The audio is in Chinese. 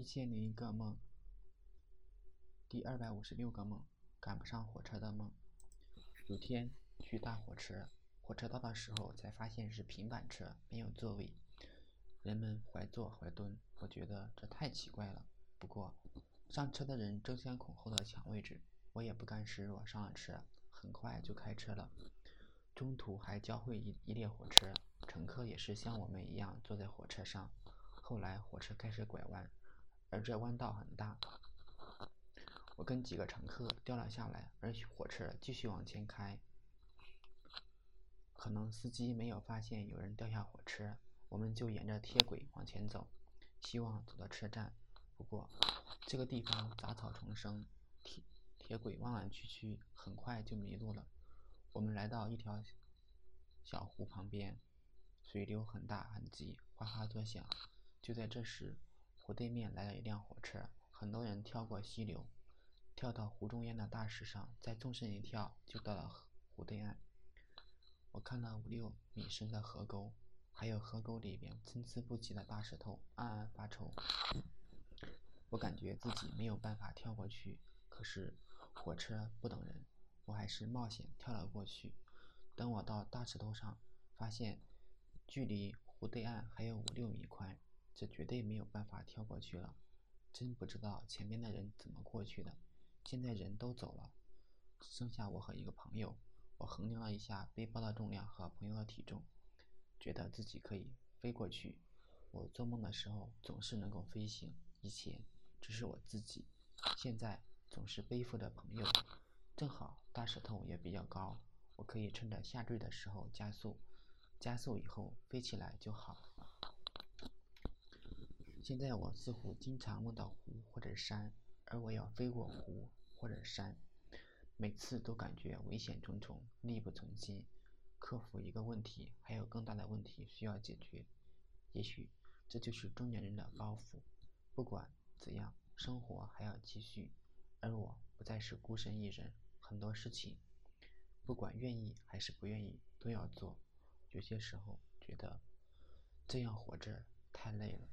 一千零一个梦，第二百五十六个梦，赶不上火车的梦。有天去搭火车，火车到的时候才发现是平板车，没有座位，人们怀坐怀蹲，我觉得这太奇怪了。不过上车的人争先恐后的抢位置，我也不甘示弱，上了车，很快就开车了。中途还交会一一列火车，乘客也是像我们一样坐在火车上。后来火车开始拐弯。而这弯道很大，我跟几个乘客掉了下来，而火车继续往前开。可能司机没有发现有人掉下火车，我们就沿着铁轨往前走，希望走到车站。不过这个地方杂草丛生，铁铁轨弯弯曲曲，很快就迷路了。我们来到一条小湖旁边，水流很大很急，哗哗作响。就在这时。湖对面来了一辆火车，很多人跳过溪流，跳到湖中央的大石上，再纵身一跳，就到了湖对岸。我看了五六米深的河沟，还有河沟里边参差不齐的大石头，暗暗发愁。我感觉自己没有办法跳过去，可是火车不等人，我还是冒险跳了过去。等我到大石头上，发现距离湖对岸还有五六米宽。这绝对没有办法跳过去了，真不知道前面的人怎么过去的。现在人都走了，剩下我和一个朋友。我衡量了一下背包的重量和朋友的体重，觉得自己可以飞过去。我做梦的时候总是能够飞行，以前只是我自己，现在总是背负着朋友。正好大石头也比较高，我可以趁着下坠的时候加速，加速以后飞起来就好。现在我似乎经常梦到湖或者山，而我要飞过湖或者山，每次都感觉危险重重，力不从心。克服一个问题，还有更大的问题需要解决。也许这就是中年人的包袱。不管怎样，生活还要继续，而我不再是孤身一人。很多事情，不管愿意还是不愿意，都要做。有些时候觉得这样活着太累了。